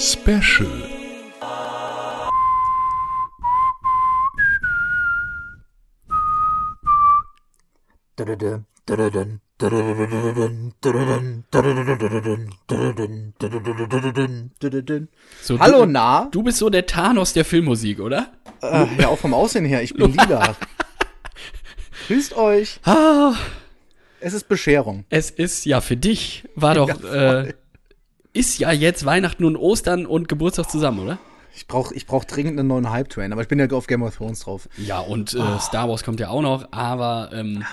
Special. So, Hallo, du, na? Du bist so der Thanos der Filmmusik, oder? Äh, ja, auch vom Aussehen her, ich bin lila. Grüßt euch. Ah, Es ist Bescherung. es ist ja für dich, war doch, Ja, äh, ist ja jetzt Weihnachten und Ostern und Geburtstag zusammen, oder? Ich brauche ich brauch dringend einen neuen Hype-Train, aber ich bin ja auf Game of Thrones drauf. Ja, und äh, Star Wars kommt ja auch noch, aber ähm,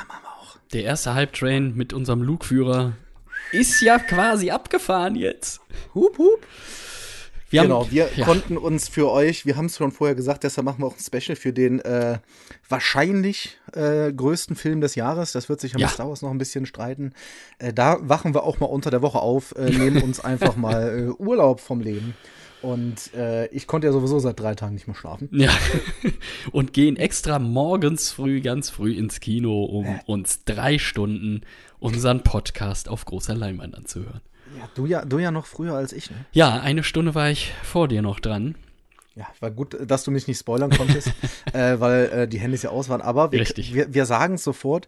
der erste Hype-Train mit unserem Luke-Führer ist ja quasi abgefahren jetzt. Hup, hup. Wir genau, wir ja, konnten uns für euch, wir haben es schon vorher gesagt, deshalb machen wir auch ein Special für den äh, wahrscheinlich äh, größten Film des Jahres. Das wird sich ja mit Star Wars noch ein bisschen streiten. Äh, da wachen wir auch mal unter der Woche auf, äh, nehmen uns einfach mal äh, Urlaub vom Leben. Und äh, ich konnte ja sowieso seit drei Tagen nicht mehr schlafen. Ja, und gehen extra morgens früh, ganz früh ins Kino, um uns drei Stunden unseren Podcast auf großer Leinwand anzuhören. Ja, du ja, du ja noch früher als ich, ne? Ja, eine Stunde war ich vor dir noch dran. Ja, war gut, dass du mich nicht spoilern konntest, äh, weil äh, die Handys ja aus waren. Aber wir, Richtig. wir, wir sagen es sofort,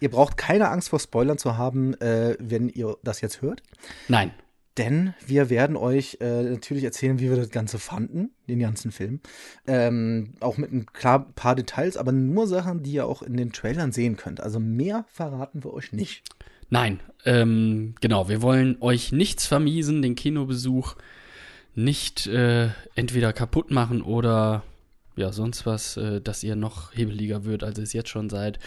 ihr braucht keine Angst vor Spoilern zu haben, äh, wenn ihr das jetzt hört. Nein, Denn wir werden euch äh, natürlich erzählen, wie wir das Ganze fanden, den ganzen Film. Ähm, auch mit ein klar paar Details, aber nur Sachen, die ihr auch in den Trailern sehen könnt. Also mehr verraten wir euch nicht. Nein, ähm, genau, wir wollen euch nichts vermiesen, den Kinobesuch nicht äh, entweder kaputt machen oder ja, sonst was, äh, dass ihr noch hebeliger wird, als ihr es jetzt schon seid.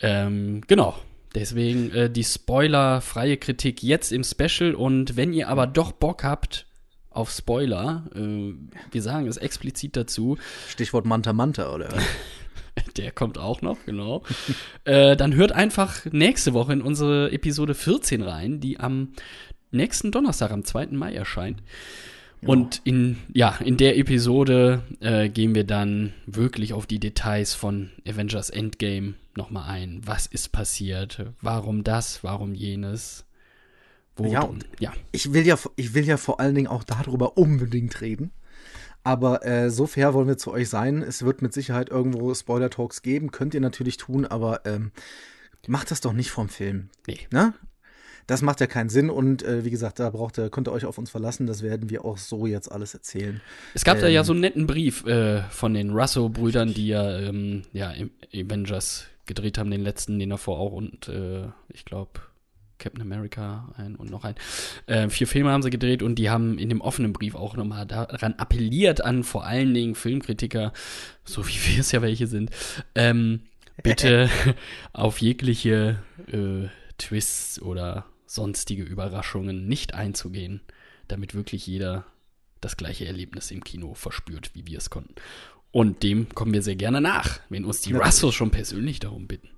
Ähm, genau. Deswegen äh, die spoilerfreie Kritik jetzt im Special und wenn ihr aber doch Bock habt auf Spoiler, äh, wir sagen es explizit dazu, Stichwort Manta Manta, oder? der kommt auch noch, genau. äh, dann hört einfach nächste Woche in unsere Episode 14 rein, die am nächsten Donnerstag, am 2. Mai erscheint. Und in, ja, in der Episode äh, gehen wir dann wirklich auf die Details von Avengers Endgame nochmal ein. Was ist passiert? Warum das? Warum jenes? Wo, Ja, und- ja, Ich will ja, ich will ja vor allen Dingen auch darüber unbedingt reden. Aber äh, so fair wollen wir zu euch sein. Es wird mit Sicherheit irgendwo Spoiler-Talks geben. Könnt ihr natürlich tun, aber ähm, macht das doch nicht vom Film. nee. Ne? Das macht ja keinen Sinn. Und äh, wie gesagt, da braucht ihr, könnt ihr euch auf uns verlassen. Das werden wir auch so jetzt alles erzählen. Es gab da Ähm. ja so einen netten Brief äh, von den Russo-Brüdern, die ja, ähm, ja Avengers gedreht haben, den letzten, den davor auch und äh, ich glaube Captain America ein und noch ein. Äh, vier Filme haben sie gedreht und die haben in dem offenen Brief auch nochmal daran appelliert an vor allen Dingen Filmkritiker, so wie wir es ja welche sind, ähm, bitte auf jegliche äh, Twists oder sonstige Überraschungen nicht einzugehen, damit wirklich jeder das gleiche Erlebnis im Kino verspürt, wie wir es konnten. Und dem kommen wir sehr gerne nach, wenn uns die. Russos schon persönlich darum bitten.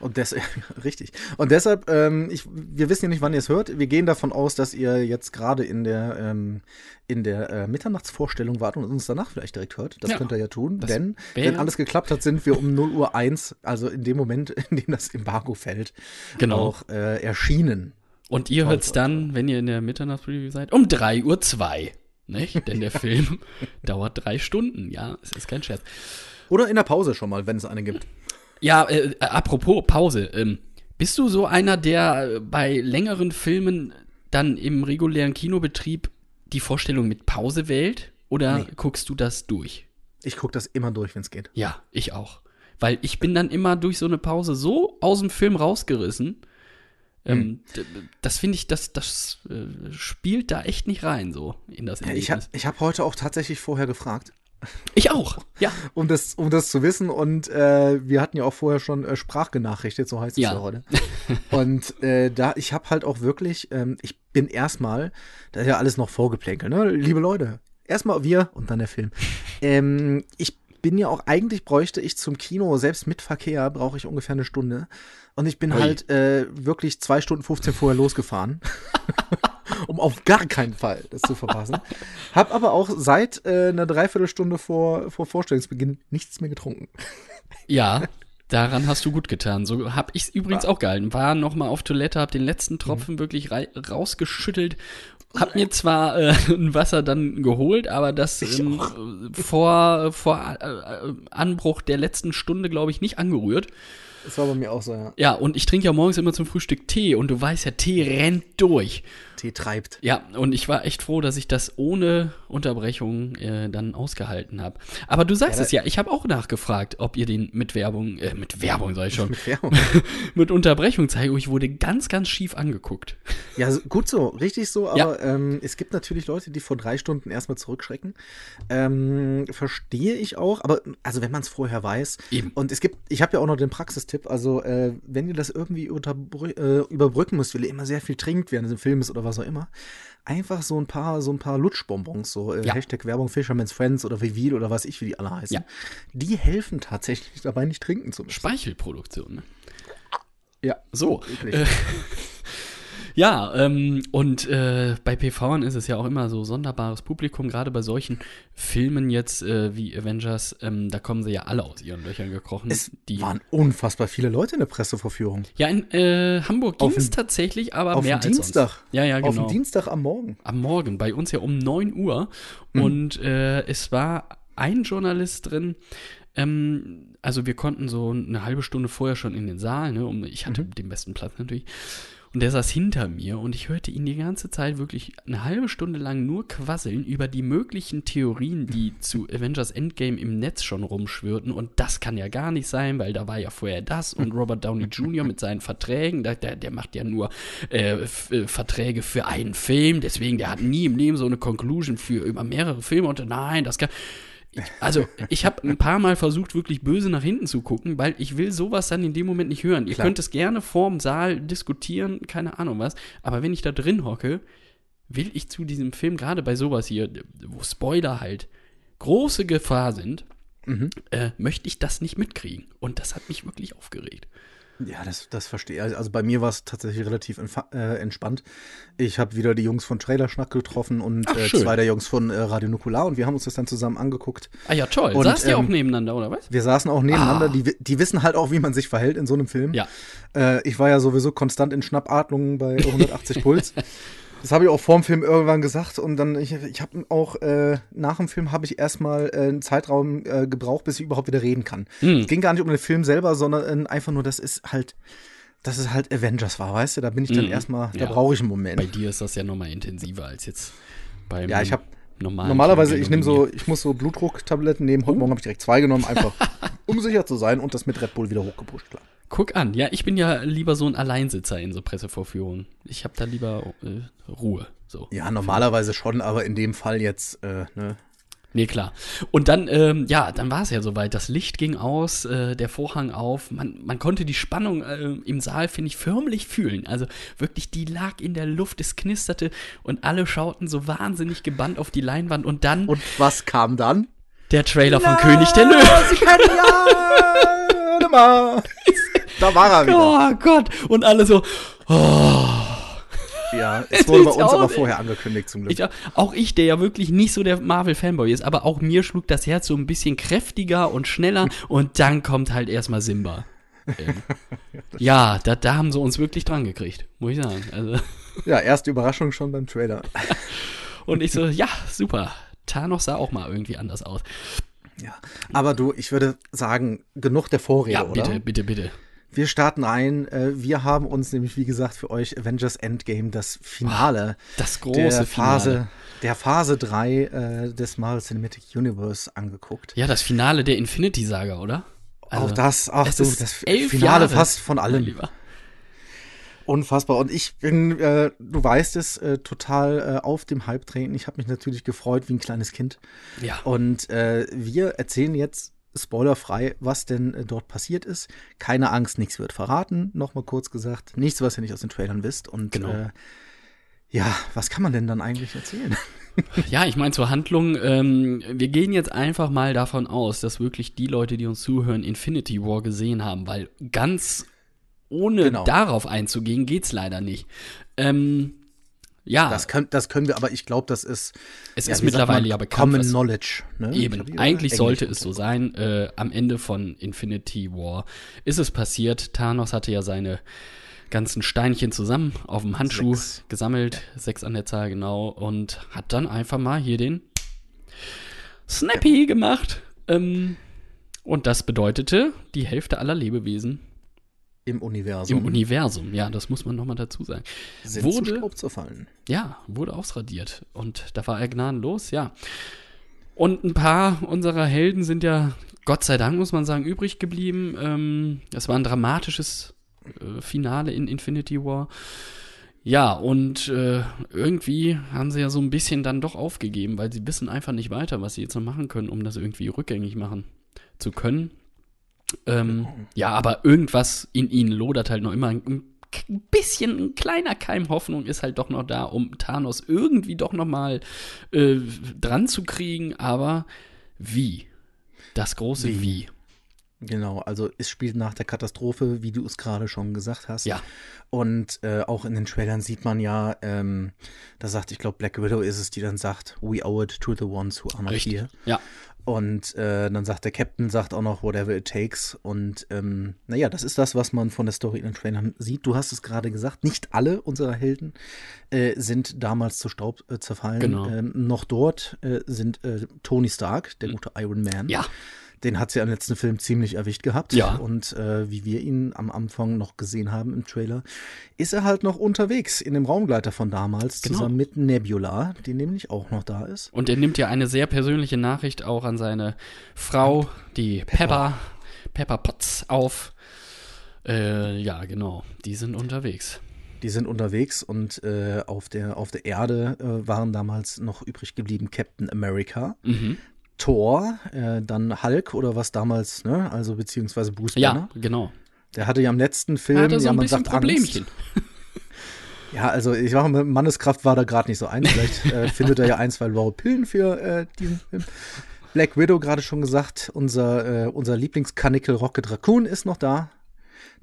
Und des richtig. Und deshalb, ähm, ich, wir wissen ja nicht, wann ihr es hört. Wir gehen davon aus, dass ihr jetzt gerade in der ähm, in der äh, Mitternachtsvorstellung wart und uns danach vielleicht direkt hört. Das Ja, könnt ihr ja tun, denn wenn alles geklappt hat, sind wir um 0 Uhr 1, also in dem Moment, in dem das Embargo fällt, Genau. auch äh, erschienen. Und ihr hört es dann, wenn ihr in der Mitternachtspreview seid, um 3 Uhr 2. Nicht? Denn der Film dauert drei Stunden. Ja, es ist kein Scherz. Oder in der Pause schon mal, wenn es eine gibt. Ja, äh, äh, apropos Pause. Ähm, bist du so einer, der äh, bei längeren Filmen dann im regulären Kinobetrieb die Vorstellung mit Pause wählt? Oder Nee. guckst du das durch? Ich gucke das immer durch, wenn es geht. Ja, ich auch. Weil ich bin dann immer durch so eine Pause so aus dem Film rausgerissen. Ähm, d- das finde ich, das, das äh, spielt da echt nicht rein, so in das Erlebnis. ich habe ich hab heute auch tatsächlich vorher gefragt. Ich auch, ja. um das, um das zu wissen. Und äh, wir hatten ja auch vorher schon äh, Sprachgenachrichtet, so heißt es Ja. ja, heute. Und äh, da, ich habe halt auch wirklich, ähm, ich bin erstmal, da ist ja alles noch vorgeplänkelt, ne? Liebe Leute, erstmal wir und dann der Film. Ähm, ich bin ja auch, eigentlich bräuchte ich zum Kino, selbst mit Verkehr, brauche ich ungefähr eine Stunde. Und ich bin Ui. halt äh, wirklich zwei Stunden 15 vorher losgefahren. um auf gar keinen Fall das zu verpassen. Hab aber auch seit äh, einer Dreiviertelstunde vor, vor Vorstellungsbeginn nichts mehr getrunken. Ja, daran hast du gut getan. So habe ich es übrigens auch gehalten. War noch mal auf Toilette, habe den letzten Tropfen wirklich rei- rausgeschüttelt hab mir zwar äh, ein Wasser dann geholt, aber das ähm, vor, vor äh, Anbruch der letzten Stunde, glaube ich, nicht angerührt. Das war bei mir auch so, ja. Ja, und ich trinke ja morgens immer zum Frühstück Tee und du weißt ja, Tee rennt durch. Tee treibt. Ja, und ich war echt froh, dass ich das ohne Unterbrechung äh, dann ausgehalten habe. Aber du sagst Ja, es ja, ich habe auch nachgefragt, ob ihr den mit Werbung, äh, mit Werbung sag ich schon, Mit Werbung. mit Unterbrechung zeige. Ich wurde ganz, ganz schief angeguckt. Ja, gut so, richtig so, aber ähm, es gibt natürlich Leute, die vor drei Stunden erstmal zurückschrecken. Ähm, verstehe ich auch, aber also wenn man es vorher weiß. Eben. Und es gibt, ich habe ja auch noch den Praxistipp, also äh, wenn ihr das irgendwie äh, überbrücken müsst, weil ihr immer sehr viel trinkt während des Films oder was auch immer, einfach so ein paar, so ein paar Lutschbonbons, so äh, Ja. Hashtag Werbung Fisherman's Friends oder Vivil oder was ich, wie die alle heißen. Ja. Die helfen tatsächlich dabei, nicht trinken zu müssen. Speichelproduktion, ne? Ja. So. Äh, ja, ähm, und äh, bei PVern ist es ja auch immer so sonderbares Publikum, gerade bei solchen Filmen jetzt äh, wie Avengers, ähm, da kommen sie ja alle aus ihren Löchern gekrochen. Es die, waren unfassbar viele Leute in der Presseverführung. ja, in äh, Hamburg ging es tatsächlich, aber auf mehr als Dienstag. sonst. Ja, ja, genau. Auf dem Dienstag am Morgen. am Morgen, bei uns ja um 9 Uhr. Mhm. Und äh, es war ein Journalist drin. Ähm, also wir konnten so eine halbe Stunde vorher schon in den Saal, ne, um, ich hatte Mhm. den besten Platz natürlich. Und der saß hinter mir und ich hörte ihn die ganze Zeit wirklich eine halbe Stunde lang nur quasseln über die möglichen Theorien, die zu Avengers Endgame im Netz schon rumschwirrten. Und das kann ja gar nicht sein, weil da war ja vorher das und Robert Downey Jr. mit seinen Verträgen, der, der, macht ja nur äh, äh, Verträge für einen Film, deswegen der hat nie im Leben so eine Conclusion für über mehrere Filme und nein, das kann. Ich, also, ich habe ein paar Mal versucht, wirklich böse nach hinten zu gucken, weil ich will sowas dann in dem Moment nicht hören. Ihr Klar. könnt es gerne vorm Saal diskutieren, keine Ahnung was, aber wenn ich da drin hocke, will ich zu diesem Film, gerade bei sowas hier, wo Spoiler halt große Gefahr sind, Mhm. äh, möchte ich das nicht mitkriegen. Und das hat mich wirklich aufgeregt. Ja, das, das verstehe ich. Also bei mir war es tatsächlich relativ äh, entspannt. Ich habe wieder die Jungs von Trailerschnack getroffen und Ach, äh, zwei der Jungs von äh, Radio Nukular und wir haben uns das dann zusammen angeguckt. Ah ja, toll. Und, Saßt ihr auch ähm, nebeneinander, oder was? Wir saßen auch nebeneinander, Ah. die, die wissen halt auch, wie man sich verhält in so einem Film. Ja. Äh, ich war ja sowieso konstant in Schnappatmungen bei 180 Puls. Das habe ich auch vorm Film irgendwann gesagt und dann, ich, ich habe auch, äh, nach dem Film habe ich erstmal äh, einen Zeitraum äh, gebraucht, bis ich überhaupt wieder reden kann. Hm. Es ging gar nicht um den Film selber, sondern äh, einfach nur, das ist halt, dass es halt Avengers war, weißt du? Da bin ich dann Mhm. erstmal, da Ja. brauche ich einen Moment. Bei dir ist das ja nochmal intensiver als jetzt beim Ja, ich hab normalen Normalerweise, ich nehme so, ich muss so Blutdrucktabletten nehmen. Heute Morgen habe ich direkt zwei genommen, einfach um sicher zu sein und das mit Red Bull wieder hochgepusht, klar. Guck an, ja, ich bin ja lieber so ein Alleinsitzer in so Pressevorführungen. Ich habe da lieber äh, Ruhe. So. Ja, normalerweise schon, aber in dem Fall jetzt, äh, ne? Nee, klar. Und dann, ähm, ja, dann war es ja soweit. Das Licht ging aus, äh, der Vorhang auf. Man, man konnte die Spannung äh, im Saal, finde ich, förmlich fühlen. Also wirklich, die lag in der Luft, es knisterte und alle schauten so wahnsinnig gebannt auf die Leinwand. Und dann Und was kam dann? der Trailer von König der Löwen. Da war er wieder. Oh Gott. Und alle so, oh. Ja, es wurde bei uns aber vorher angekündigt zum Glück. Ich, auch ich, der ja wirklich nicht so der Marvel-Fanboy ist, aber auch mir schlug das Herz so ein bisschen kräftiger und schneller und dann kommt halt erstmal Simba. Ähm, ja, da, da haben sie uns wirklich dran gekriegt, muss ich sagen. Also, Ja, erste Überraschung schon beim Trailer. und ich so, ja, super. Thanos sah auch mal irgendwie anders aus. Ja, aber du, ich würde sagen, genug der Vorrede, Ja, oder? bitte, bitte, bitte. Wir starten ein. Äh, Wir haben uns nämlich, wie gesagt, für euch Avengers Endgame, das Finale Das große der Phase, Finale. der Phase 3 äh, des Marvel Cinematic Universe angeguckt. Ja, das Finale der Infinity-Saga, oder? Also, auch das, ach ist das Finale Jahre, fast von allem. Unfassbar. Und ich bin, äh, du weißt es, äh, total äh, auf dem Hype treten. Ich habe mich natürlich gefreut wie ein kleines Kind. Ja. Und äh, wir erzählen jetzt spoilerfrei, was denn äh, dort passiert ist. Keine Angst, nichts wird verraten, nochmal kurz gesagt. Nichts, was ihr nicht aus den Trailern wisst. Und Genau. äh, ja, was kann man denn dann eigentlich erzählen? Ja, ich meine zur Handlung, ähm, wir gehen jetzt einfach mal davon aus, dass wirklich die Leute, die uns zuhören, Infinity War gesehen haben, weil ganz ohne Genau. darauf einzugehen, geht's leider nicht. Ähm, ja, Das, kann, das können wir, aber ich glaube, das ist. es ja, ist mittlerweile man, ja bekannt. Common Knowledge. Ne? Eben, eigentlich sollte es so sein. Äh, am Ende von Infinity War ist es passiert. Thanos hatte ja seine ganzen Steinchen zusammen auf dem Handschuh Sechs. gesammelt, sechs an der Zahl genau, und hat dann einfach mal hier den Snappy gemacht. Ähm, und das bedeutete, die Hälfte aller Lebewesen Im Universum. im Universum, ja, das muss man nochmal dazu sagen, sind zu wurde- Staub zerfallen. ja, wurde ausradiert. Und da war er gnadenlos, ja. Und ein paar unserer Helden sind ja, Gott sei Dank, muss man sagen, übrig geblieben. Ähm, das war ein dramatisches äh, Finale in Infinity War. Ja, und äh, irgendwie haben sie ja so ein bisschen dann doch aufgegeben, weil sie wissen einfach nicht weiter, was sie jetzt noch machen können, um das irgendwie rückgängig machen zu können. Ähm, ja, aber irgendwas in ihnen lodert halt noch immer. Ein ein bisschen, ein kleiner Keim Hoffnung ist halt doch noch da, um Thanos irgendwie doch noch mal äh, dran zu kriegen. Aber wie? Das große Wie? Wie. Genau, also es spielt nach der Katastrophe, wie du es gerade schon gesagt hast. Ja. Und äh, auch in den Trailern sieht man ja, ähm, da sagt, ich glaube, Black Widow ist es, die dann sagt, we owe it to the ones who are not Richtig. here. Ja. Und äh, dann sagt der Captain, sagt auch noch, whatever it takes. Und ähm, naja, das ist das, was man von der Story in den Trailern sieht. Du hast es gerade gesagt, nicht alle unserer Helden äh, sind damals zu Staub äh, zerfallen. Genau. Ähm, noch dort äh, sind äh, Tony Stark, der gute Iron Man. Ja. Den hat sie im letzten Film ziemlich erwischt gehabt. Ja. Und äh, wie wir ihn am Anfang noch gesehen haben im Trailer, ist er halt noch unterwegs in dem Raumgleiter von damals, Genau. zusammen mit Nebula, die nämlich auch noch da ist. Und er nimmt ja eine sehr persönliche Nachricht auch an seine Frau, die Pepper, Pepper Potts, auf. Äh, ja, genau. Die sind unterwegs. Die sind unterwegs und äh, auf, der, auf der Erde äh, waren damals noch übrig geblieben Captain America, Mhm. Thor, äh, dann Hulk oder was damals, ne? Also beziehungsweise Bruce Ja, Banner. genau. Der hatte ja im letzten Film, so ja, man sagt Problemchen. Angst. Ja, also ich sage mal, Manneskraft war da gerade nicht so ein. Vielleicht äh, findet er ja ein, zwei blaue Pillen für äh, diesen Film. Black Widow gerade schon gesagt, unser, äh, unser Lieblingskanickel Rocket Raccoon ist noch da.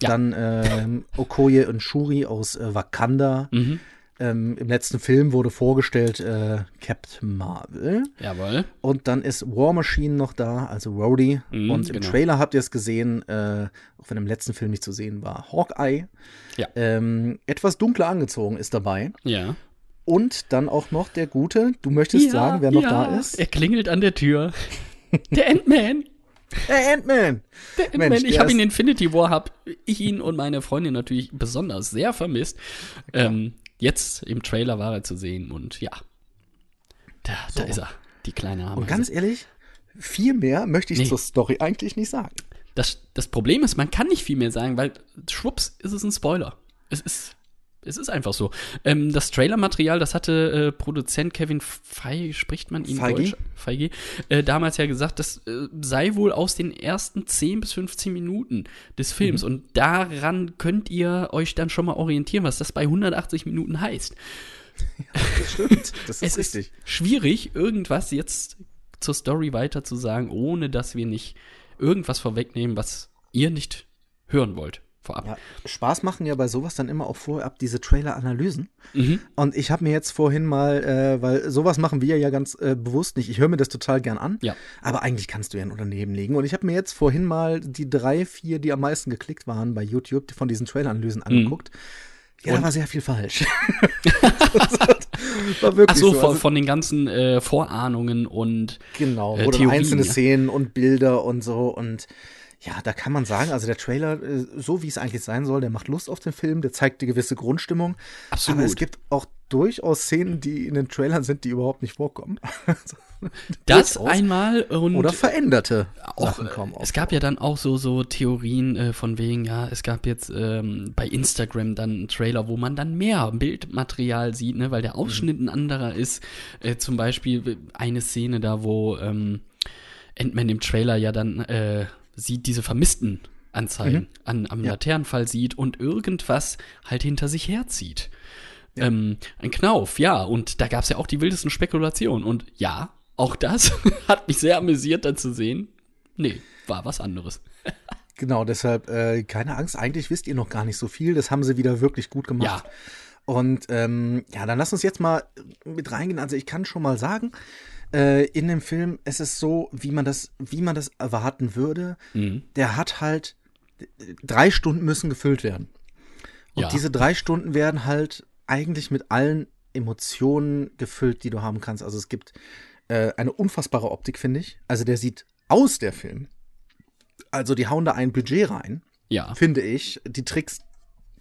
Ja. Dann ähm, Okoye und Shuri aus äh, Wakanda. Mhm. Ähm, Im letzten Film wurde vorgestellt äh, Captain Marvel. Jawohl. Und dann ist War Machine noch da, also Rhodey. Mhm, und im genau. Trailer habt ihr es gesehen, äh, auch wenn im letzten Film nicht zu sehen war, Hawkeye. Ja. Ähm, etwas dunkler angezogen ist dabei. Ja. Und dann auch noch der Gute, du möchtest sagen, wer noch ja. da ist? Er klingelt an der Tür. Der Ant-Man. Der Ant-Man! Der Ant-Man. Ich habe in Infinity War, habe ich ihn und meine Freundin natürlich besonders sehr vermisst. Ähm, jetzt im Trailer war er zu sehen und ja. Da, da ist er. Die kleine Ameise. Und ganz ehrlich, viel mehr möchte ich Nee. zur Story eigentlich nicht sagen. Das, das Problem ist, man kann nicht viel mehr sagen, weil schwupps ist es ein Spoiler. Es ist, es ist einfach so. Ähm, das Trailermaterial, das hatte äh, Produzent Kevin Feige, spricht man ihn Feige? Deutsch? Feige, äh, damals ja gesagt, das äh, sei wohl aus den ersten 10 bis 15 Minuten des Films. Mhm. Und daran könnt ihr euch dann schon mal orientieren, was das bei 180 Minuten heißt. Das stimmt. Das ist es richtig. ist schwierig, irgendwas jetzt zur Story weiter zu sagen, ohne dass wir nicht irgendwas vorwegnehmen, was ihr nicht hören wollt vorab. Ja, Spaß machen ja bei sowas dann immer auch vorab diese Trailer-Analysen. Mhm. Und ich habe mir jetzt vorhin mal, äh, weil sowas machen wir ja ganz äh, bewusst nicht. Ich höre mir das total gern an. Ja. Aber eigentlich kannst du ja ein Unternehmen legen. Und ich habe mir jetzt vorhin mal die drei, vier, die am meisten geklickt waren bei YouTube, von diesen Trailer-Analysen angeguckt. Ja, da Mhm. Und? war sehr viel falsch. war wirklich Ach so, so. von, Also, von den ganzen äh, Vorahnungen und genau, äh, Theorien, einzelne ja. Szenen und Bilder und so. Und ja, da kann man sagen, also der Trailer, äh, so wie es eigentlich sein soll, der macht Lust auf den Film, der zeigt die gewisse Grundstimmung. absolut. Aber es gibt auch durchaus Szenen, die in den Trailern sind, die überhaupt nicht vorkommen. das einmal und Oder veränderte auch, Sachen äh, es auch gab ja dann auch so, so Theorien äh, von wegen, ja, es gab jetzt ähm, bei Instagram dann einen Trailer, wo man dann mehr Bildmaterial sieht, ne, weil der Ausschnitt ein anderer ist. Äh, zum Beispiel eine Szene da, wo ähm, Ant-Man im Trailer ja dann äh, sieht diese vermissten Anzeigen an, am Ja. Laternenfall sieht und irgendwas halt hinter sich herzieht. Ähm, ein Knauf, ja, und da gab es ja auch die wildesten Spekulationen. Und ja, auch das hat mich sehr amüsiert, dann zu sehen. Nee, war was anderes. Genau, deshalb äh, keine Angst. Eigentlich wisst ihr noch gar nicht so viel. Das haben sie wieder wirklich gut gemacht. Ja. Und ähm, ja, dann lass uns jetzt mal mit reingehen. Also ich kann schon mal sagen, äh, in dem Film, es ist so, wie man das, wie man das erwarten würde. Mhm. Der hat halt drei Stunden müssen gefüllt werden. Und Ja. diese drei Stunden werden halt eigentlich mit allen Emotionen gefüllt, die du haben kannst. Also es gibt äh, eine unfassbare Optik, finde ich. Also der sieht aus, der Film. Also die hauen da ein Budget rein, Ja. finde ich. Die Tricks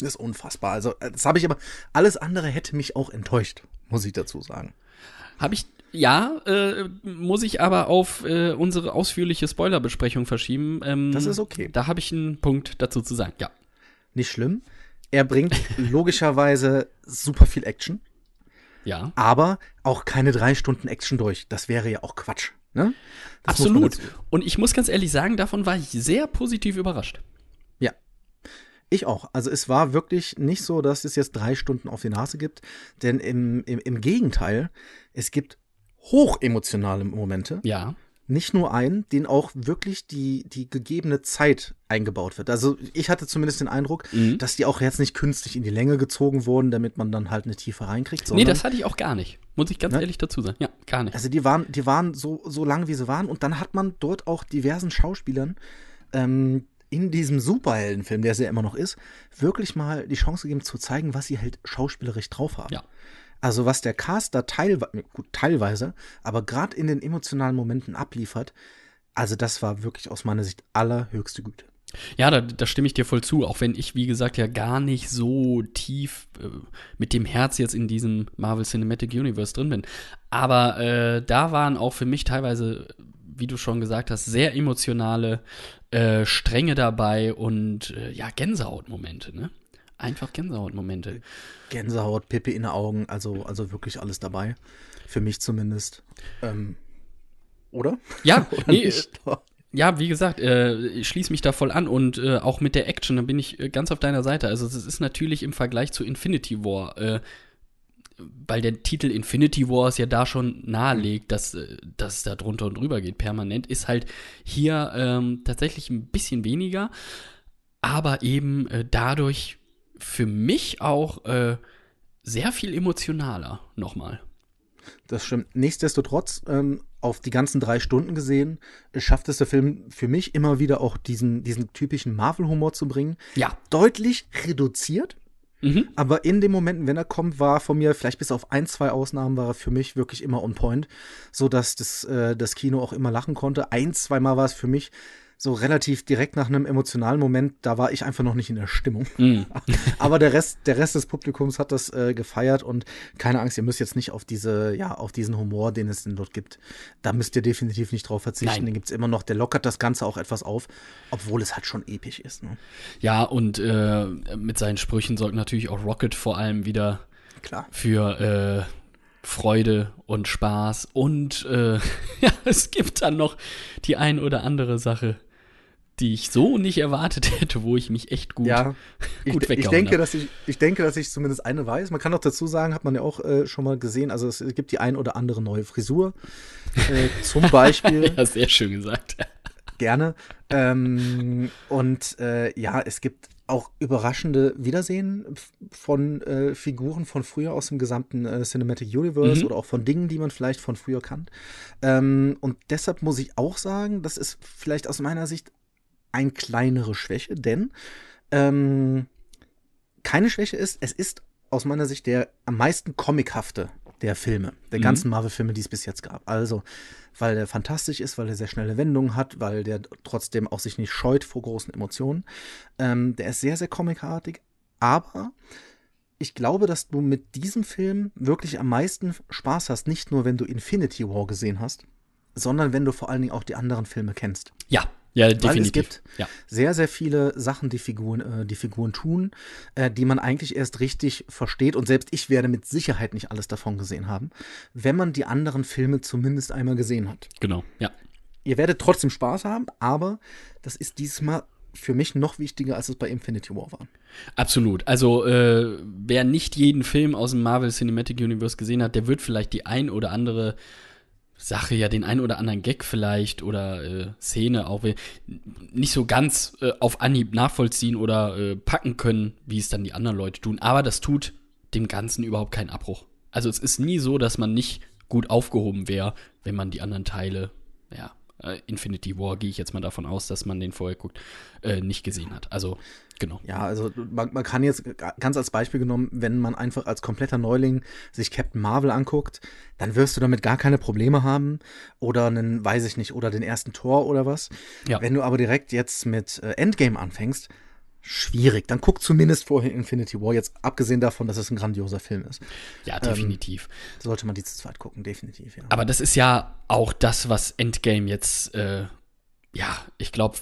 ist unfassbar. Also äh, das habe ich aber, alles andere hätte mich auch enttäuscht, muss ich dazu sagen. Habe ich, ja, äh, muss ich aber auf äh, unsere ausführliche Spoilerbesprechung verschieben. Ähm, Das ist okay. Da habe ich einen Punkt dazu zu sagen, ja. Nicht schlimm. Er bringt logischerweise super viel Action, Ja. aber auch keine drei Stunden Action durch. Das wäre ja auch Quatsch. Ne? Absolut. Und ich muss ganz ehrlich sagen, davon war ich sehr positiv überrascht. Ja. Ich auch. Also es war wirklich nicht so, dass es jetzt drei Stunden auf die Nase gibt, denn im, im, im Gegenteil, es gibt hochemotionale Momente. Ja. Nicht nur einen, den auch wirklich die, die gegebene Zeit eingebaut wird. Also ich hatte zumindest den Eindruck, Mhm. dass die auch jetzt nicht künstlich in die Länge gezogen wurden, damit man dann halt eine Tiefe reinkriegt. Nee, sondern- das hatte ich auch gar nicht. Muss ich ganz Ne? ehrlich dazu sagen. Ja, gar nicht. Also die waren, die waren so, so lang, wie sie waren. Und dann hat man dort auch diversen Schauspielern ähm, in diesem Superheldenfilm, der es ja immer noch ist, wirklich mal die Chance gegeben zu zeigen, was sie halt schauspielerisch drauf haben. Ja. Also was der Cast da teilweise, gut, teilweise, aber gerade in den emotionalen Momenten abliefert, also das war wirklich aus meiner Sicht allerhöchste Güte. Ja, da, da stimme ich dir voll zu, auch wenn ich, wie gesagt, ja gar nicht so tief äh, mit dem Herz jetzt in diesem Marvel Cinematic Universe drin bin. Aber äh, da waren auch für mich teilweise, wie du schon gesagt hast, sehr emotionale äh, Stränge dabei und äh, ja, Gänsehautmomente, ne? Einfach Gänsehautmomente. Gänsehaut, Pippe in den Augen, also, also wirklich alles dabei. Für mich zumindest. Ähm, oder? Ja, Oder nee? Ja, wie gesagt, äh, ich schließe mich da voll an und äh, auch mit der Action, da bin ich äh, ganz auf deiner Seite. Also es ist natürlich im Vergleich zu Infinity War, äh, weil der Titel Infinity War es ja da schon nahelegt, dass, äh, dass es da drunter und drüber geht, permanent, ist halt hier ähm, tatsächlich ein bisschen weniger, aber eben äh, dadurch für mich auch äh, sehr viel emotionaler nochmal. Das stimmt. Nichtsdestotrotz, ähm, auf die ganzen drei Stunden gesehen, schafft es der Film für mich immer wieder auch diesen, diesen typischen Marvel-Humor zu bringen. Ja. Deutlich reduziert, Mhm. aber in den Momenten, wenn er kommt, war von mir, vielleicht bis auf ein, zwei Ausnahmen, war er für mich wirklich immer on point, so dass das, äh, das Kino auch immer lachen konnte. Ein, zweimal war es für mich so relativ direkt nach einem emotionalen Moment, da war ich einfach noch nicht in der Stimmung. Mhm. Aber der Rest, der Rest des Publikums hat das äh, gefeiert und keine Angst, ihr müsst jetzt nicht auf diese, ja, auf diesen Humor, den es denn dort gibt. Da müsst ihr definitiv nicht drauf verzichten. Nein. Den gibt's immer noch. Der lockert das Ganze auch etwas auf, obwohl es halt schon episch ist. Ne? Ja, und äh, mit seinen Sprüchen sorgt natürlich auch Rocket vor allem wieder Klar. für äh, Freude und Spaß. Und äh, ja, es gibt dann noch die ein oder andere Sache, die ich so nicht erwartet hätte, wo ich mich echt gut. Ja, ich, gut ich weggehauen denke, hab. dass ich, ich denke, dass ich zumindest eine weiß. Man kann auch dazu sagen, hat man ja auch äh, schon mal gesehen, also es gibt die ein oder andere neue Frisur. Äh, zum Beispiel. Ja, sehr schön gesagt. gerne. Ähm, und äh, ja, es gibt auch überraschende Wiedersehen von äh, Figuren von früher aus dem gesamten äh, Cinematic Universe Mhm. oder auch von Dingen, die man vielleicht von früher kannte. Ähm, und deshalb muss ich auch sagen, das ist vielleicht aus meiner Sicht eine kleinere Schwäche, denn ähm, keine Schwäche ist, es ist aus meiner Sicht der am meisten comichafte der Filme, der Mhm. ganzen Marvel-Filme, die es bis jetzt gab. Also, weil der fantastisch ist, weil er sehr schnelle Wendungen hat, weil der trotzdem auch sich nicht scheut vor großen Emotionen. Ähm, der ist sehr, sehr comicartig, aber ich glaube, dass du mit diesem Film wirklich am meisten Spaß hast, nicht nur wenn du Infinity War gesehen hast, sondern wenn du vor allen Dingen auch die anderen Filme kennst. Ja, ja, Weil es definitiv. gibt ja. sehr, sehr viele Sachen, die Figuren, äh, die Figuren tun, äh, die man eigentlich erst richtig versteht. Und selbst ich werde mit Sicherheit nicht alles davon gesehen haben, wenn man die anderen Filme zumindest einmal gesehen hat. Genau, ja. Ihr werdet trotzdem Spaß haben, aber das ist diesmal für mich noch wichtiger, als es bei Infinity War war. Absolut. Also, äh, wer nicht jeden Film aus dem Marvel Cinematic Universe gesehen hat, der wird vielleicht die ein oder andere Sache, ja, den ein oder anderen Gag vielleicht oder äh, Szene auch nicht so ganz äh, auf Anhieb nachvollziehen oder äh, packen können, wie es dann die anderen Leute tun. Aber das tut dem Ganzen überhaupt keinen Abbruch. Also, es ist nie so, dass man nicht gut aufgehoben wäre, wenn man die anderen Teile, ja, äh, Infinity War gehe ich jetzt mal davon aus, dass man den vorher guckt, äh, nicht gesehen hat. Also, genau. Ja, also man, man kann jetzt ganz als Beispiel genommen, wenn man einfach als kompletter Neuling sich Captain Marvel anguckt, dann wirst du damit gar keine Probleme haben. Oder einen, weiß ich nicht, oder den ersten Tor oder was. Ja. Wenn du aber direkt jetzt mit äh, Endgame anfängst, schwierig. Dann guck zumindest vorher Infinity War, jetzt abgesehen davon, dass es ein grandioser Film ist. Ja, definitiv. Sollte man die zu zweit gucken, definitiv, ja. Aber das ist ja auch das, was Endgame jetzt, äh, ja, ich glaube,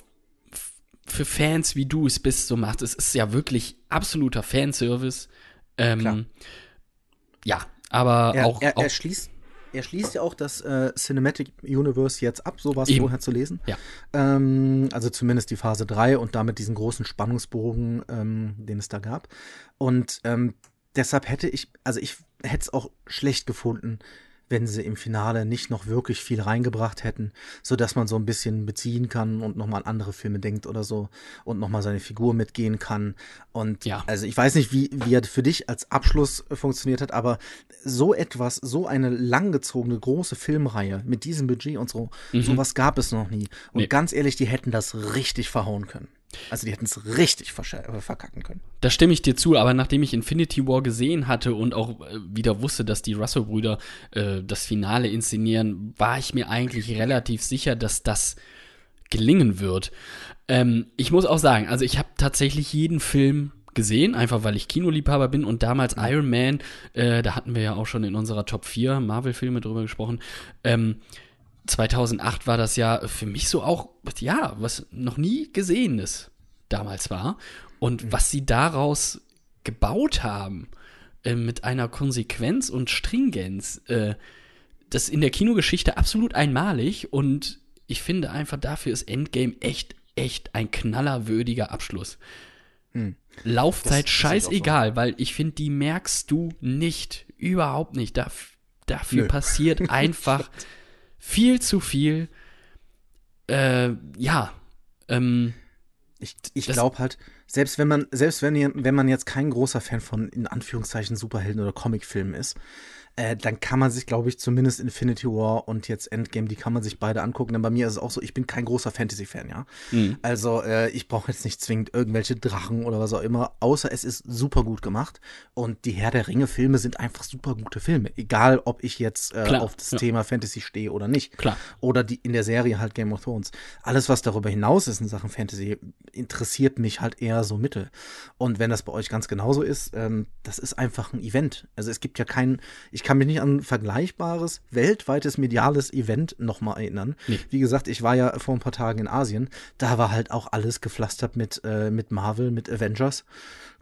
für Fans wie du es bist, so macht. Es ist ja wirklich absoluter Fanservice. Ähm, Klar. ja, aber er, auch, er, auch er schließt er schließt ja auch das äh, Cinematic Universe jetzt ab, so war es vorher zu lesen. Ja. Ähm, also zumindest die Phase 3 und damit diesen großen Spannungsbogen, ähm, den es da gab. Und ähm, deshalb hätte ich, also ich hätte es auch schlecht gefunden, wenn sie im Finale nicht noch wirklich viel reingebracht hätten, so dass man so ein bisschen beziehen kann und nochmal an andere Filme denkt oder so und nochmal seine Figur mitgehen kann. Und Ja. also ich weiß nicht, wie, wie er für dich als Abschluss funktioniert hat, aber so etwas, so eine langgezogene große Filmreihe mit diesem Budget und so, sowas gab es noch nie. Und Mhm. Nee. ganz ehrlich, die hätten das richtig verhauen können. Also die hätten es richtig äh, verkacken können. Da stimme ich dir zu, aber nachdem ich Infinity War gesehen hatte und auch äh, wieder wusste, dass die Russell-Brüder äh, das Finale inszenieren, war ich mir eigentlich relativ sicher, dass das gelingen wird. Ähm, ich muss auch sagen, also ich habe tatsächlich jeden Film gesehen, einfach weil ich Kinoliebhaber bin und damals Iron Man, äh, da hatten wir ja auch schon in unserer Top 4 Marvel-Filme drüber gesprochen, ähm, 2008 war das ja für mich so auch, ja, was noch nie Gesehenes damals war. Und was sie daraus gebaut haben, äh, mit einer Konsequenz und Stringenz, äh, das in der Kinogeschichte absolut einmalig. Und ich finde einfach, dafür ist Endgame echt, echt ein knallerwürdiger Abschluss. Laufzeit Das- ich auch so. scheißegal, weil ich finde, die merkst du nicht, überhaupt nicht. Daf dafür Nö. passiert einfach viel zu viel. Äh, ja, ähm, Ich, ich glaube halt, selbst wenn man, selbst wenn, ihr, wenn man jetzt kein großer Fan von in Anführungszeichen Superhelden oder Comicfilmen ist, äh, dann kann man sich, glaube ich, zumindest Infinity War und jetzt Endgame, die kann man sich beide angucken. Denn bei mir ist es auch so, ich bin kein großer Fantasy-Fan, ja. Mhm. Also äh, ich brauche jetzt nicht zwingend irgendwelche Drachen oder was auch immer, außer es ist super gut gemacht. Und die Herr der Ringe-Filme sind einfach super gute Filme. Egal, ob ich jetzt äh, Klar, auf das ja. Thema Fantasy stehe oder nicht. Klar. Oder die in der Serie halt Game of Thrones. Alles, was darüber hinaus ist in Sachen Fantasy, interessiert mich halt eher so mittel. Und wenn das bei euch ganz genauso ist, ähm, das ist einfach ein Event. Also es gibt ja kein, ich kann mich nicht an ein vergleichbares, weltweites mediales Event nochmal erinnern. Nee. Wie gesagt, ich war ja vor ein paar Tagen in Asien. Da war halt auch alles gepflastert mit, äh, mit Marvel, mit Avengers.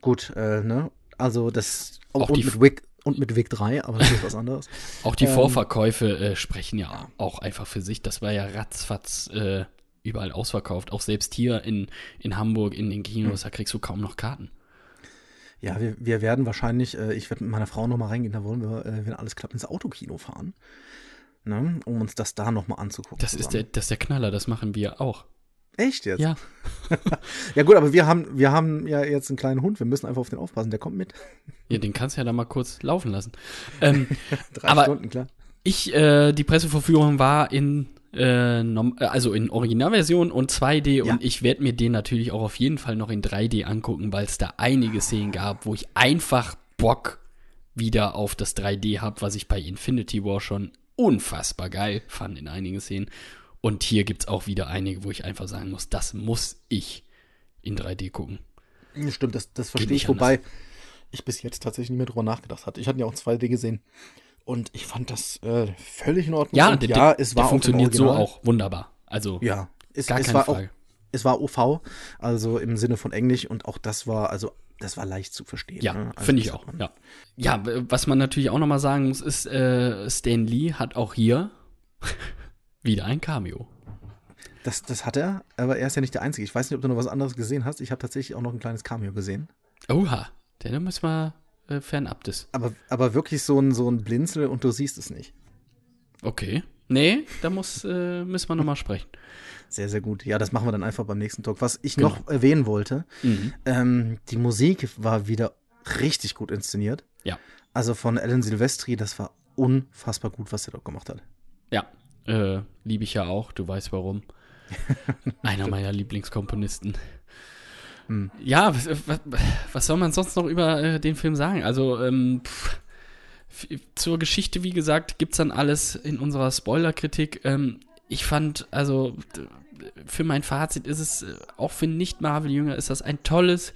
Gut, äh, ne? Also das Auch und die- mit Wick und mit Wick 3, aber das ist was anderes. Auch die Ähm, Vorverkäufe äh, sprechen ja auch einfach für sich. Das war ja ratzfatz äh, überall ausverkauft. Auch selbst hier in, in Hamburg in den. Kinos, da kriegst du kaum noch Karten. Ja, wir, wir werden wahrscheinlich, äh, ich werde mit meiner Frau nochmal reingehen, da wollen wir, äh, wenn alles klappt, ins Autokino fahren. Ne, um uns das da nochmal anzugucken. Das ist, der, das ist der Knaller, das machen wir auch. Echt jetzt? Ja, Ja, gut, aber wir haben, wir haben ja jetzt einen kleinen Hund, wir müssen einfach auf den aufpassen, der kommt mit. ja den kannst du ja da mal kurz laufen lassen. Ähm, Drei Aber- Stunden, klar. ich, äh, die Presseverführung war in, äh, äh, also in Originalversion und 2D Ja. und ich werde mir den natürlich auch auf jeden Fall noch in 3D angucken, weil es da einige Szenen gab, wo ich einfach Bock wieder auf das 3D habe, was ich bei Infinity War schon unfassbar geil fand in einigen Szenen. Und hier gibt's auch wieder einige, wo ich einfach sagen muss, das muss ich in 3D gucken. Stimmt, das, das verstehe ich, wobei ich bis jetzt tatsächlich nicht mehr drüber nachgedacht hatte. Ich hatte ja auch 2D gesehen. Und ich fand das äh, völlig in Ordnung. Ja, und der, ja, es war funktioniert so auch wunderbar. Also Ja, es, gar es keine war auch Frage. es war OV, also im Sinne von Englisch und auch das war, also das war leicht zu verstehen. Ja, ne? Also finde ich auch. Ja. ja, was man natürlich auch nochmal sagen muss, ist, äh, Stan Lee hat auch hier wieder ein Cameo. Das, das hat er, aber er ist ja nicht der Einzige. Ich weiß nicht, ob du noch was anderes gesehen hast. Ich habe tatsächlich auch noch ein kleines Cameo gesehen. Oha, den müssen wir äh, fernab des. Aber, aber wirklich so ein, so ein Blinzel und du siehst es nicht. Okay. Nee, da muss, äh, müssen wir nochmal sprechen. Sehr, sehr gut. Ja, das machen wir dann einfach beim nächsten Talk. Was ich Genau. noch erwähnen wollte, Mhm. ähm, die Musik war wieder richtig gut inszeniert. Ja. Also von Alan Silvestri, das war unfassbar gut, was er dort gemacht hat. Ja. Äh, Liebe ich ja auch, du weißt warum. Einer meiner Lieblingskomponisten. Hm. Ja, was, was, soll man sonst noch über äh, den Film sagen? Also, ähm, pff, zur Geschichte, wie gesagt, gibt es dann alles in unserer Spoiler-Kritik. Ähm, ich fand, also, für mein Fazit ist es, äh, auch für Nicht-Marvel-Jünger, ist das ein tolles,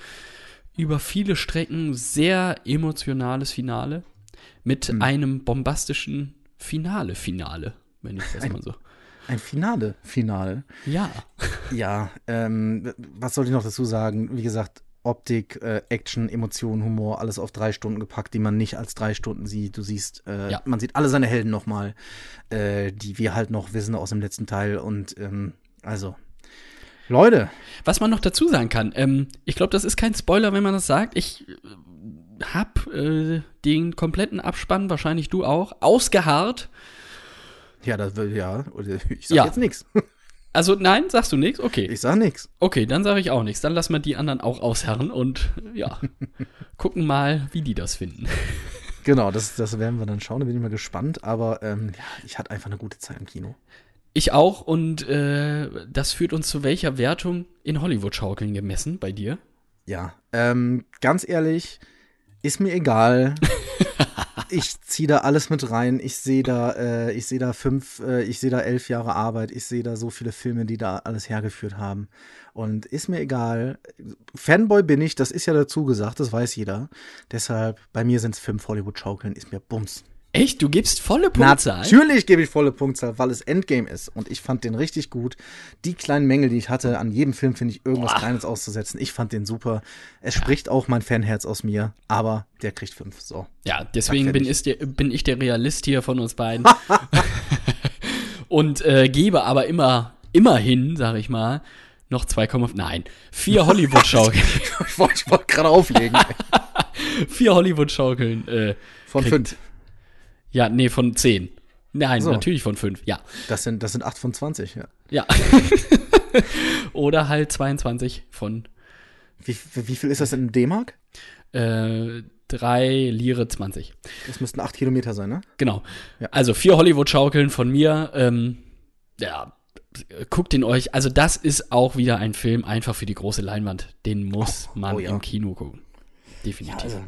über viele Strecken sehr emotionales Finale mit hm. einem bombastischen Finale-Finale, wenn ich das mal so. Ein Finale, Finale. Ja. Ja, ähm, was soll ich noch dazu sagen? Wie gesagt, Optik, äh, Action, Emotionen, Humor, alles auf drei Stunden gepackt, die man nicht als drei Stunden sieht. Du siehst, äh, ja. man sieht alle seine Helden nochmal, äh, die wir halt noch wissen aus dem letzten Teil. Und ähm, also, Leute. Was man noch dazu sagen kann, ähm, ich glaube, das ist kein Spoiler, wenn man das sagt. Ich äh, hab äh, den kompletten Abspann, wahrscheinlich du auch, ausgeharrt. Ja, das will ja. Ich sag ja. jetzt nichts. Also nein, sagst du nichts? Okay. Ich sag nichts. Okay, dann sage ich auch nichts. Dann lassen wir die anderen auch ausharren und ja, gucken mal, wie die das finden. Genau, das, das werden wir dann schauen. Da bin ich mal gespannt. Aber ähm, ja, ich hatte einfach eine gute Zeit im Kino. Ich auch und äh, das führt uns zu welcher Wertung in Hollywood-Schaukeln gemessen bei dir? Ja, ähm, ganz ehrlich, ist mir egal. ich ziehe da alles mit rein. Ich sehe da, äh, ich sehe da fünf, äh, ich sehe da elf Jahre Arbeit. Ich sehe da so viele Filme, die da alles hergeführt haben. Und ist mir egal. Fanboy bin ich, das ist ja dazu gesagt, das weiß jeder. Deshalb, bei mir sind es fünf Hollywood-Schaukeln, ist mir Bums. Echt? Du gibst volle Punktzahl? Natürlich gebe ich volle Punktzahl, weil es Endgame ist. Und ich fand den richtig gut. Die kleinen Mängel, die ich hatte, an jedem Film finde ich irgendwas Boah. Kleines auszusetzen. Ich fand den super. Es ja. spricht auch mein Fanherz aus mir, aber der kriegt fünf. So. Ja, deswegen bin, ist der, bin ich der Realist hier von uns beiden. Und äh, gebe aber immer, immerhin, sag ich mal, noch 2,5. Nein, vier Hollywood-Schaukeln. ich wollte wollt gerade auflegen. vier Hollywood-Schaukeln. Äh, von fünf. Ja, nee, von 10. Nein, so. natürlich von 5, ja. Das sind, das sind 8 von 20, ja. Ja. Oder halt 22 von. Wie, wie viel ist das in D-Mark? Äh, 3 Lire 20. Das müssten 8 Kilometer sein, ne? Genau. Ja. Also vier Hollywood-Schaukeln von mir. Ähm, ja, guckt ihn euch. Also das ist auch wieder ein Film einfach für die große Leinwand. Den muss oh, man oh, ja. im Kino gucken. Definitiv. Ja, also,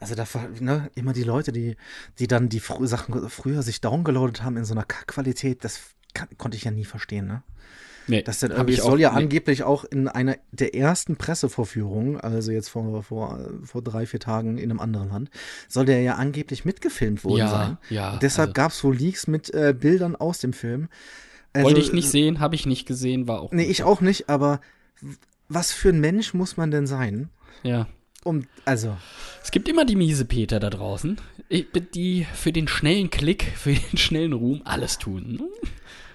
also da ne, immer die Leute, die, die dann die fr Sachen früher sich downgeloadet haben in so einer Kackqualität, das kann, konnte ich ja nie verstehen, ne? Nee, das denn irgendwie, soll ja nee. angeblich auch in einer der ersten Pressevorführungen, also jetzt vor, vor, vor drei, vier Tagen in einem anderen Land, soll der ja angeblich mitgefilmt worden ja, sein. Ja. Und deshalb also, gab es wohl Leaks mit äh, Bildern aus dem Film. Also, wollte ich nicht sehen, habe ich nicht gesehen, war auch. Nee, ich auch nicht, aber was für ein Mensch muss man denn sein? Ja. Um, also. Es gibt immer die miese Peter da draußen, die für den schnellen Klick, für den schnellen Ruhm alles tun.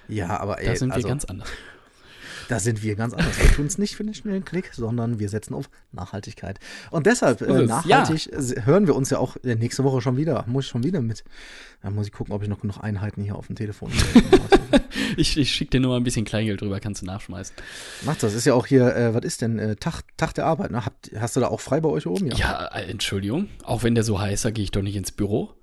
Ja, aber ey, Da sind wir also, ganz anders. Da sind wir ganz anders. Wir tun es nicht für den schnellen Klick, sondern wir setzen auf Nachhaltigkeit. Und deshalb, äh, nachhaltig, ja. hören wir uns ja auch äh, nächste Woche schon wieder. Muss ich schon wieder mit. Da muss ich gucken, ob ich noch genug Einheiten hier auf dem Telefon habe. ich ich schicke dir nur mal ein bisschen Kleingeld drüber, kannst du nachschmeißen. Macht das. Ist ja auch hier, äh, was ist denn, äh, Tag, Tag der Arbeit, ne? Habt, hast du da auch frei bei euch oben? Ja, ja äh, Entschuldigung. Auch wenn der so heißt, da gehe ich doch nicht ins Büro.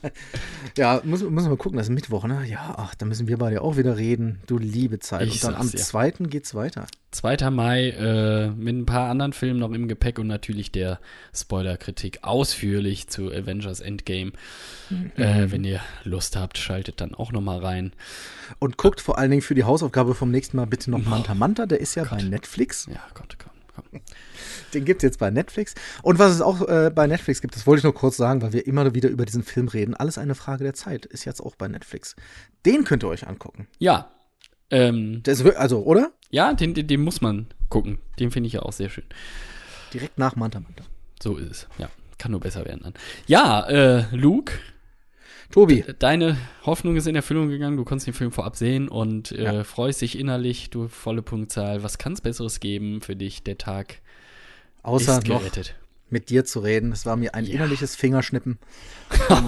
ja, muss, muss man gucken, das ist Mittwoch, ne? Ja, ach, da müssen wir beide auch wieder reden. Du liebe Zeit. Ich und dann am ja. 2. geht's weiter. 2. Mai äh, mit ein paar anderen Filmen noch im Gepäck und natürlich der Spoiler-Kritik ausführlich zu Avengers Endgame. Mhm. Äh, wenn ihr Lust habt, schaltet dann auch nochmal rein. Und guckt vor allen Dingen für die Hausaufgabe vom nächsten Mal bitte noch Manta Manta, der ist ja Gott. bei Netflix. Ja, Gott, Gott. Den gibt es jetzt bei Netflix. Und was es auch äh, bei Netflix gibt, das wollte ich nur kurz sagen, weil wir immer wieder über diesen Film reden. Alles eine Frage der Zeit ist jetzt auch bei Netflix. Den könnt ihr euch angucken. Ja. Ähm, ist, also, oder? Ja, den, den, den muss man gucken. Den finde ich ja auch sehr schön. Direkt nach Manta Manta. So ist es, ja. Kann nur besser werden dann. Ja, äh, Luke. Tobi. Deine Hoffnung ist in Erfüllung gegangen. Du konntest den Film vorab sehen und äh, ja. freust dich innerlich. Du volle Punktzahl. Was kann es Besseres geben für dich? Der Tag Außer ist gerettet. Noch mit dir zu reden. Es war mir ein ja. innerliches Fingerschnippen.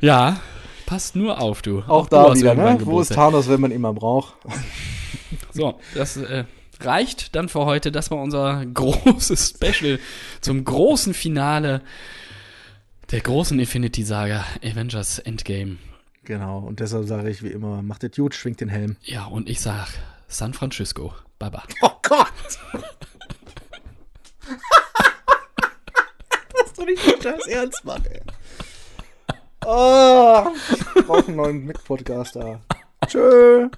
ja, passt nur auf, du. Auch, Auch da wieder, ne? Wo ist Thanos, wenn man ihn mal braucht? so, das äh, reicht dann für heute. Das war unser großes Special zum großen Finale der großen Infinity-Saga, Avengers Endgame. Genau, und deshalb sage ich wie immer, macht es gut, schwingt den Helm. Ja, und ich sag San Francisco. Baba. Oh Gott! das ist doch nicht so scheiß ernst, Mann, ey. Oh, ich brauche einen neuen Mic-Podcaster. Tschö.